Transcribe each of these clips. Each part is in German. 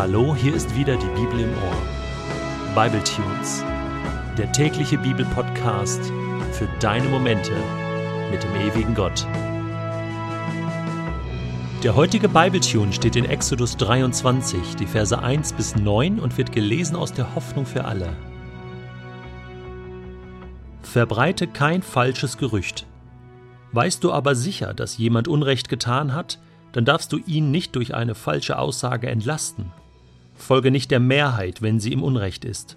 Hallo, hier ist wieder die Bibel im Ohr. Bible Tunes, der tägliche Bibelpodcast für deine Momente mit dem ewigen Gott. Der heutige Bible Tune steht in Exodus 23, die Verse 1 bis 9 und wird gelesen aus der Hoffnung für alle. Verbreite kein falsches Gerücht. Weißt du aber sicher, dass jemand Unrecht getan hat, dann darfst du ihn nicht durch eine falsche Aussage entlasten. Folge nicht der Mehrheit, wenn sie im Unrecht ist.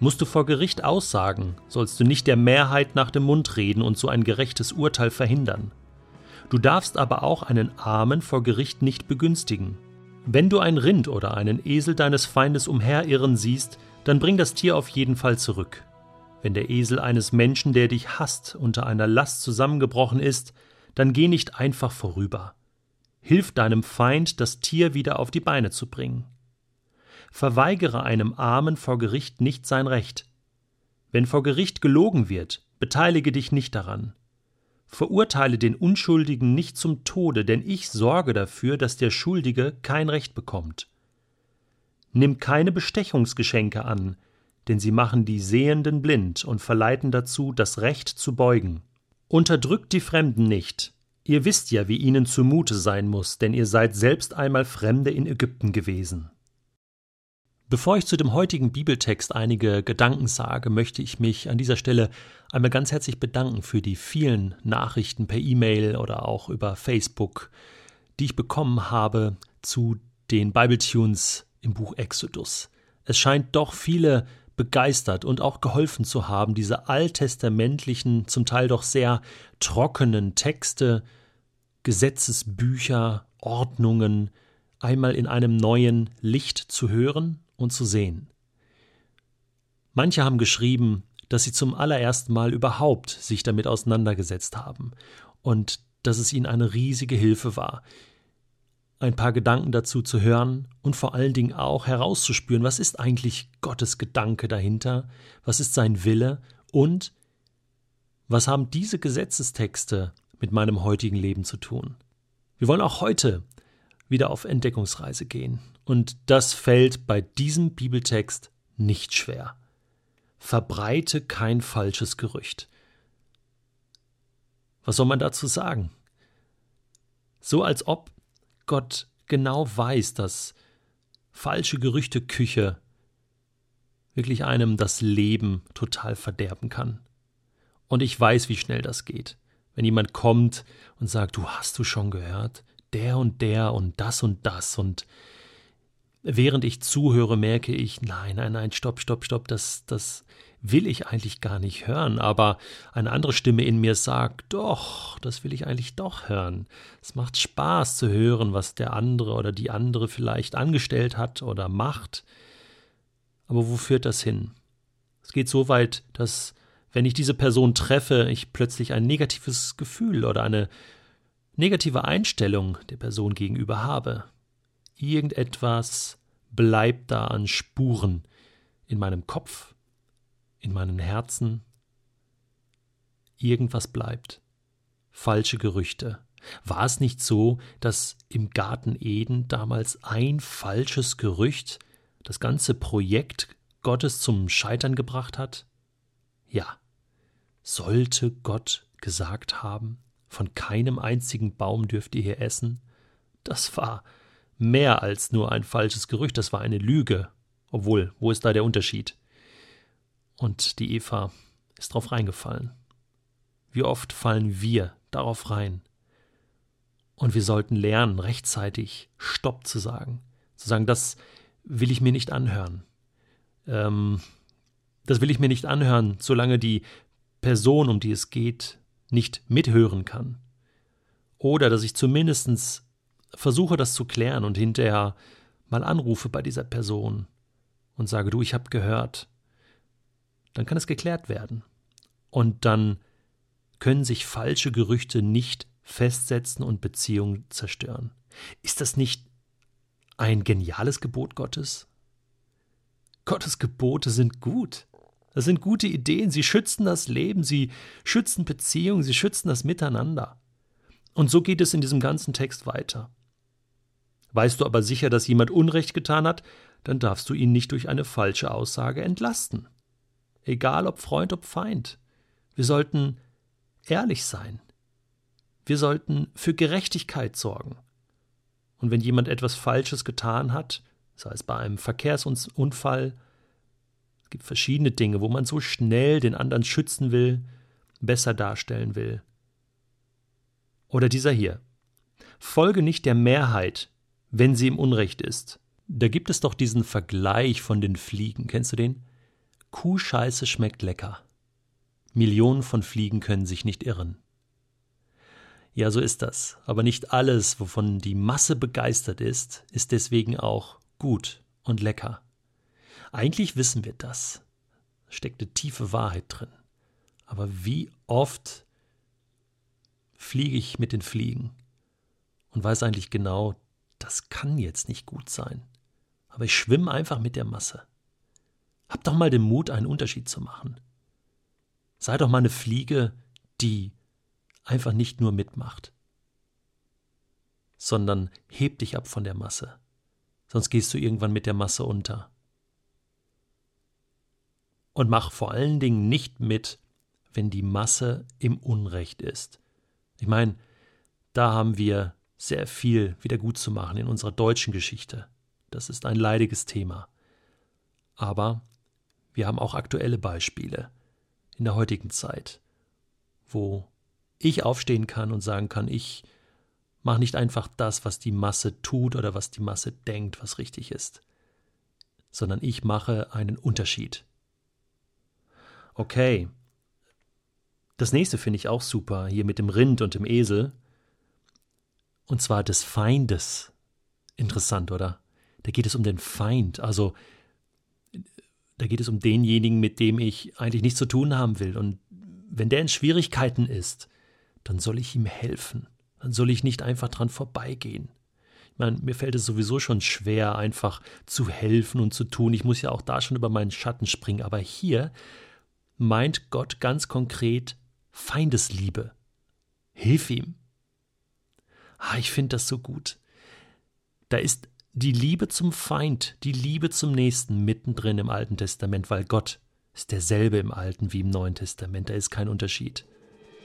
Musst du vor Gericht aussagen, sollst du nicht der Mehrheit nach dem Mund reden und so ein gerechtes Urteil verhindern. Du darfst aber auch einen Armen vor Gericht nicht begünstigen. Wenn du ein Rind oder einen Esel deines Feindes umherirren siehst, dann bring das Tier auf jeden Fall zurück. Wenn der Esel eines Menschen, der dich hasst, unter einer Last zusammengebrochen ist, dann geh nicht einfach vorüber. Hilf deinem Feind, das Tier wieder auf die Beine zu bringen. Verweigere einem Armen vor Gericht nicht sein Recht. Wenn vor Gericht gelogen wird, beteilige dich nicht daran. Verurteile den Unschuldigen nicht zum Tode, denn ich sorge dafür, dass der Schuldige kein Recht bekommt. Nimm keine Bestechungsgeschenke an, denn sie machen die Sehenden blind und verleiten dazu, das Recht zu beugen. Unterdrückt die Fremden nicht, Ihr wisst ja, wie ihnen zumute sein muss, denn ihr seid selbst einmal Fremde in Ägypten gewesen. Bevor ich zu dem heutigen Bibeltext einige Gedanken sage, möchte ich mich an dieser Stelle einmal ganz herzlich bedanken für die vielen Nachrichten per E-Mail oder auch über Facebook, die ich bekommen habe zu den Bibletunes im Buch Exodus. Es scheint doch viele begeistert und auch geholfen zu haben, diese alttestamentlichen, zum Teil doch sehr trockenen Texte, Gesetzesbücher, Ordnungen einmal in einem neuen Licht zu hören und zu sehen. Manche haben geschrieben, dass sie zum allerersten Mal überhaupt sich damit auseinandergesetzt haben und dass es ihnen eine riesige Hilfe war, ein paar Gedanken dazu zu hören und vor allen Dingen auch herauszuspüren, was ist eigentlich Gottes Gedanke dahinter, was ist sein Wille und was haben diese Gesetzestexte mit meinem heutigen Leben zu tun. Wir wollen auch heute wieder auf Entdeckungsreise gehen und das fällt bei diesem Bibeltext nicht schwer. Verbreite kein falsches Gerücht. Was soll man dazu sagen? So als ob Gott genau weiß, dass falsche Gerüchteküche wirklich einem das Leben total verderben kann. Und ich weiß, wie schnell das geht. Wenn jemand kommt und sagt, du hast du schon gehört, der und der und das und das und während ich zuhöre, merke ich, nein, nein, nein, stopp, stopp, stopp, das, das will ich eigentlich gar nicht hören, aber eine andere Stimme in mir sagt, doch, das will ich eigentlich doch hören. Es macht Spaß zu hören, was der andere oder die andere vielleicht angestellt hat oder macht. Aber wo führt das hin? Es geht so weit, dass wenn ich diese Person treffe, ich plötzlich ein negatives Gefühl oder eine negative Einstellung der Person gegenüber habe. Irgendetwas bleibt da an Spuren in meinem Kopf, in meinem Herzen irgendwas bleibt. Falsche Gerüchte. War es nicht so, dass im Garten Eden damals ein falsches Gerücht das ganze Projekt Gottes zum Scheitern gebracht hat? Ja. Sollte Gott gesagt haben, von keinem einzigen Baum dürft ihr hier essen? Das war mehr als nur ein falsches Gerücht, das war eine Lüge. Obwohl, wo ist da der Unterschied? Und die Eva ist drauf reingefallen. Wie oft fallen wir darauf rein? Und wir sollten lernen, rechtzeitig Stopp zu sagen. Zu sagen, das will ich mir nicht anhören. Ähm, das will ich mir nicht anhören, solange die Person, um die es geht, nicht mithören kann. Oder dass ich zumindest versuche, das zu klären und hinterher mal anrufe bei dieser Person und sage, du, ich habe gehört, dann kann es geklärt werden. Und dann können sich falsche Gerüchte nicht festsetzen und Beziehungen zerstören. Ist das nicht ein geniales Gebot Gottes? Gottes Gebote sind gut. Das sind gute Ideen. Sie schützen das Leben, sie schützen Beziehungen, sie schützen das Miteinander. Und so geht es in diesem ganzen Text weiter. Weißt du aber sicher, dass jemand Unrecht getan hat, dann darfst du ihn nicht durch eine falsche Aussage entlasten. Egal ob Freund, ob Feind. Wir sollten ehrlich sein. Wir sollten für Gerechtigkeit sorgen. Und wenn jemand etwas Falsches getan hat, sei es bei einem Verkehrsunfall, es gibt verschiedene Dinge, wo man so schnell den anderen schützen will, besser darstellen will. Oder dieser hier. Folge nicht der Mehrheit, wenn sie im Unrecht ist. Da gibt es doch diesen Vergleich von den Fliegen. Kennst du den? Kuhscheiße schmeckt lecker. Millionen von Fliegen können sich nicht irren. Ja, so ist das. Aber nicht alles, wovon die Masse begeistert ist, ist deswegen auch gut und lecker. Eigentlich wissen wir das. Da steckt eine tiefe Wahrheit drin. Aber wie oft fliege ich mit den Fliegen und weiß eigentlich genau, das kann jetzt nicht gut sein. Aber ich schwimme einfach mit der Masse. Hab doch mal den Mut, einen Unterschied zu machen. Sei doch mal eine Fliege, die einfach nicht nur mitmacht, sondern heb dich ab von der Masse. Sonst gehst du irgendwann mit der Masse unter. Und mach vor allen Dingen nicht mit, wenn die Masse im Unrecht ist. Ich meine, da haben wir sehr viel wieder gut zu machen in unserer deutschen Geschichte. Das ist ein leidiges Thema. Aber wir haben auch aktuelle Beispiele in der heutigen Zeit, wo ich aufstehen kann und sagen kann, ich mache nicht einfach das, was die Masse tut oder was die Masse denkt, was richtig ist, sondern ich mache einen Unterschied. Okay. Das nächste finde ich auch super, hier mit dem Rind und dem Esel und zwar des Feindes. Interessant, oder? Da geht es um den Feind, also da geht es um denjenigen, mit dem ich eigentlich nichts zu tun haben will. Und wenn der in Schwierigkeiten ist, dann soll ich ihm helfen. Dann soll ich nicht einfach dran vorbeigehen. Ich meine, mir fällt es sowieso schon schwer, einfach zu helfen und zu tun. Ich muss ja auch da schon über meinen Schatten springen. Aber hier meint Gott ganz konkret Feindesliebe. Hilf ihm. Ah, ich finde das so gut. Da ist die Liebe zum Feind, die Liebe zum Nächsten mittendrin im Alten Testament, weil Gott ist derselbe im Alten wie im Neuen Testament, da ist kein Unterschied.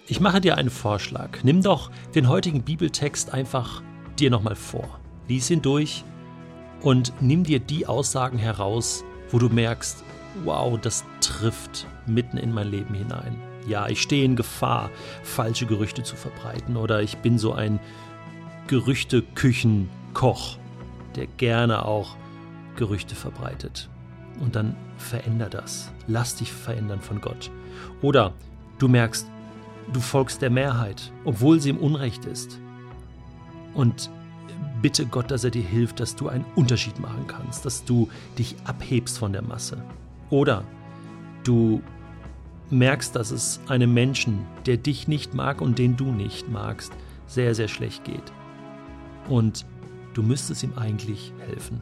Ich mache dir einen Vorschlag. Nimm doch den heutigen Bibeltext einfach dir nochmal vor. Lies ihn durch und nimm dir die Aussagen heraus, wo du merkst, wow, das trifft mitten in mein Leben hinein. Ja, ich stehe in Gefahr, falsche Gerüchte zu verbreiten oder ich bin so ein Gerüchteküchenkoch, der gerne auch Gerüchte verbreitet. Und dann veränder das. Lass dich verändern von Gott. Oder du merkst, du folgst der Mehrheit, obwohl sie im Unrecht ist. Und bitte Gott, dass er dir hilft, dass du einen Unterschied machen kannst, dass du dich abhebst von der Masse. Oder du merkst, dass es einem Menschen, der dich nicht mag und den du nicht magst, sehr, sehr schlecht geht und du müsstest ihm eigentlich helfen.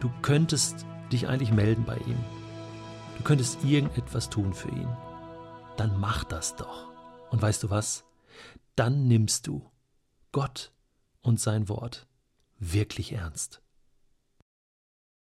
Du könntest dich eigentlich melden bei ihm. Du könntest irgendetwas tun für ihn. Dann mach das doch. Und weißt du was? Dann nimmst du Gott und sein Wort wirklich ernst.